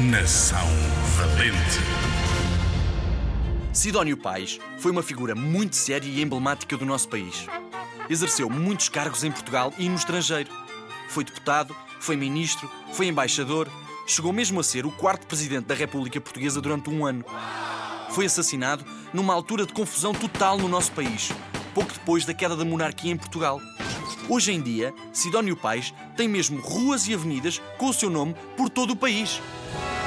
Nação Valente. Sidónio Pais foi uma figura muito séria e emblemática do nosso país. Exerceu muitos cargos em Portugal e no estrangeiro. Foi deputado, foi ministro, foi embaixador, chegou mesmo a ser o quarto presidente da República Portuguesa durante um ano. Foi assassinado numa altura de confusão total no nosso país, pouco depois da queda da monarquia em Portugal. Hoje em dia, Sidónio Pais tem mesmo ruas e avenidas com o seu nome por todo o país. Bye.